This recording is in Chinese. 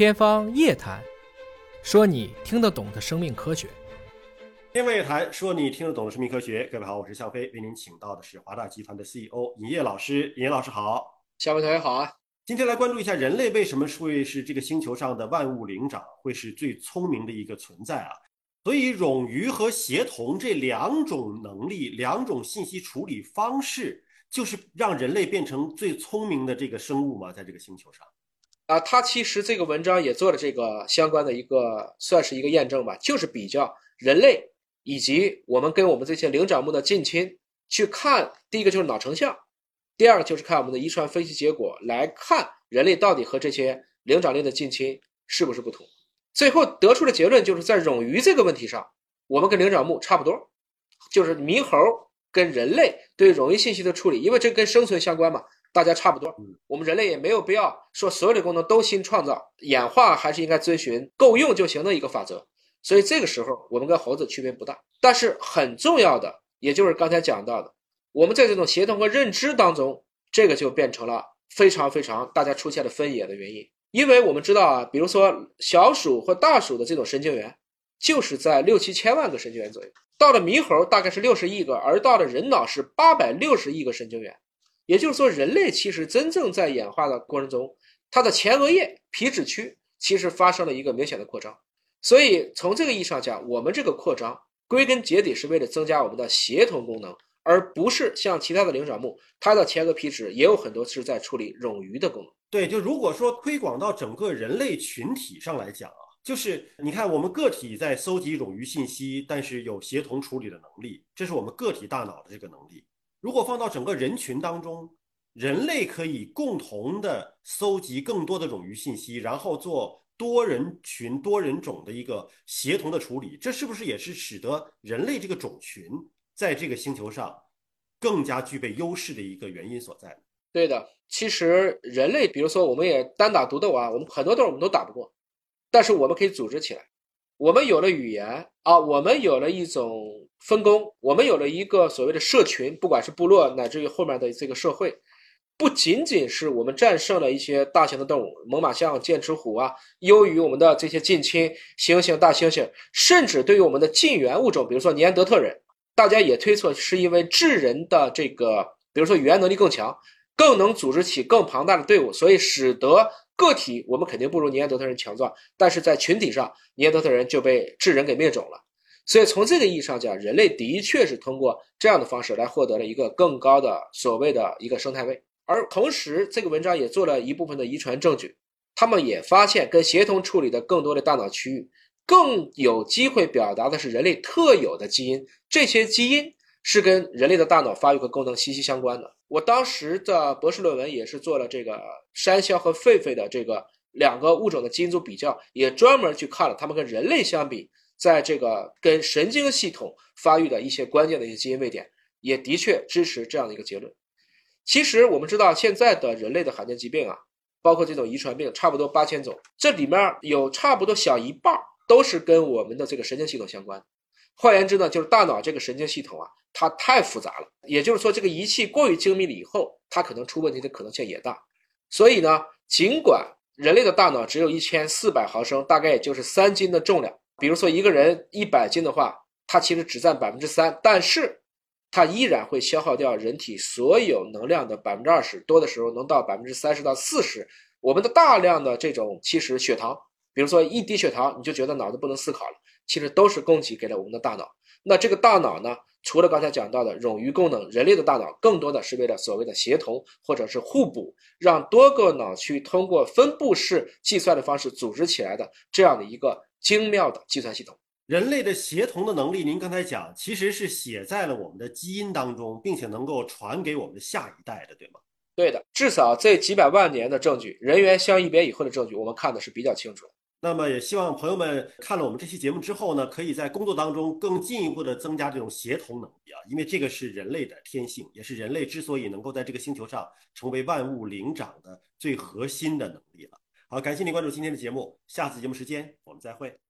天方夜谭，说你听得懂的生命科学。天方夜谭，说你听得懂的生命科学。各位好，我是向飞，为您请到的是华大集团的 CEO 尹烨老师。尹烨老师好，向飞同学好啊。今天来关注一下人类为什么会是这个星球上的万物灵长，会是最聪明的一个存在啊？所以，冗余和协同这两种能力、两种信息处理方式，就是让人类变成最聪明的这个生物吗？在这个星球上？啊，他其实这个文章也做了这个相关的一个，算是一个验证吧，就是比较人类以及我们跟我们这些灵长目的近亲去看，第一个就是脑成像，第二个就是看我们的遗传分析结果来看人类到底和这些灵长类的近亲是不是不同，最后得出的结论就是在冗余这个问题上，我们跟灵长目差不多，就是猕猴跟人类对冗余信息的处理，因为这跟生存相关嘛。大家差不多，我们人类也没有必要说所有的功能都新创造，演化还是应该遵循够用就行的一个法则。所以这个时候我们跟猴子区别不大。但是很重要的，也就是刚才讲到的，我们在这种协同和认知当中，这个就变成了非常非常大家出现了分野的原因。因为我们知道啊，比如说小鼠或大鼠的这种神经元，就是在六七千万个神经元左右，到了猕猴大概是六十亿个，而到了人脑是八百六十亿个神经元。也就是说，人类其实真正在演化的过程中，它的前额叶皮质区其实发生了一个明显的扩张。所以从这个意义上讲，我们这个扩张归根结底是为了增加我们的协同功能，而不是像其他的灵长目，它的前额皮质也有很多是在处理冗余的功能。对，就如果说推广到整个人类群体上来讲啊，就是你看我们个体在搜集冗余信息，但是有协同处理的能力，这是我们个体大脑的这个能力。如果放到整个人群当中，人类可以共同的搜集更多的冗余信息，然后做多人群、多人种的一个协同的处理，这是不是也是使得人类这个种群在这个星球上更加具备优势的一个原因所在？对的，其实人类，比如说我们也单打独斗啊，我们很多斗我们都打不过，但是我们可以组织起来。我们有了语言啊，我们有了一种分工，我们有了一个所谓的社群，不管是部落乃至于后面的这个社会，不仅仅是我们战胜了一些大型的动物，猛犸象、剑齿虎啊，优于我们的这些近亲猩猩、大猩猩，甚至对于我们的近缘物种，比如说尼安德特人，大家也推测是因为智人的这个，比如说语言能力更强，更能组织起更庞大的队伍，所以使得。个体我们肯定不如尼安德特人强壮，但是在群体上，尼安德特人就被智人给灭种了。所以从这个意义上讲，人类的确是通过这样的方式来获得了一个更高的所谓的一个生态位。而同时，这个文章也做了一部分的遗传证据，他们也发现跟协同处理的更多的大脑区域，更有机会表达的是人类特有的基因，这些基因是跟人类的大脑发育和功能息息相关的。我当时的博士论文也是做了这个山魈和狒狒的这个两个物种的基因组比较，也专门去看了它们跟人类相比，在这个跟神经系统发育的一些关键的一些基因位点，也的确支持这样的一个结论。其实我们知道，现在的人类的罕见疾病啊，包括这种遗传病，差不多八千种，这里面有差不多小一半都是跟我们的这个神经系统相关。换言之呢，就是大脑这个神经系统啊。它太复杂了，也就是说，这个仪器过于精密了以后，它可能出问题的可能性也大。所以呢，尽管人类的大脑只有一千四百毫升，大概也就是三斤的重量。比如说一个人一百斤的话，它其实只占百分之三，但是它依然会消耗掉人体所有能量的百分之二十，多的时候能到百分之三十到四十。我们的大量的这种其实血糖，比如说一低血糖，你就觉得脑子不能思考了，其实都是供给给了我们的大脑。那这个大脑呢？除了刚才讲到的冗余功能，人类的大脑更多的是为了所谓的协同或者是互补，让多个脑区通过分布式计算的方式组织起来的这样的一个精妙的计算系统。人类的协同的能力，您刚才讲其实是写在了我们的基因当中，并且能够传给我们的下一代的，对吗？对的，至少这几百万年的证据，人猿相异别以后的证据，我们看的是比较清楚的。那么也希望朋友们看了我们这期节目之后呢，可以在工作当中更进一步的增加这种协同能力啊，因为这个是人类的天性，也是人类之所以能够在这个星球上成为万物灵长的最核心的能力了。好，感谢您关注今天的节目，下次节目时间我们再会。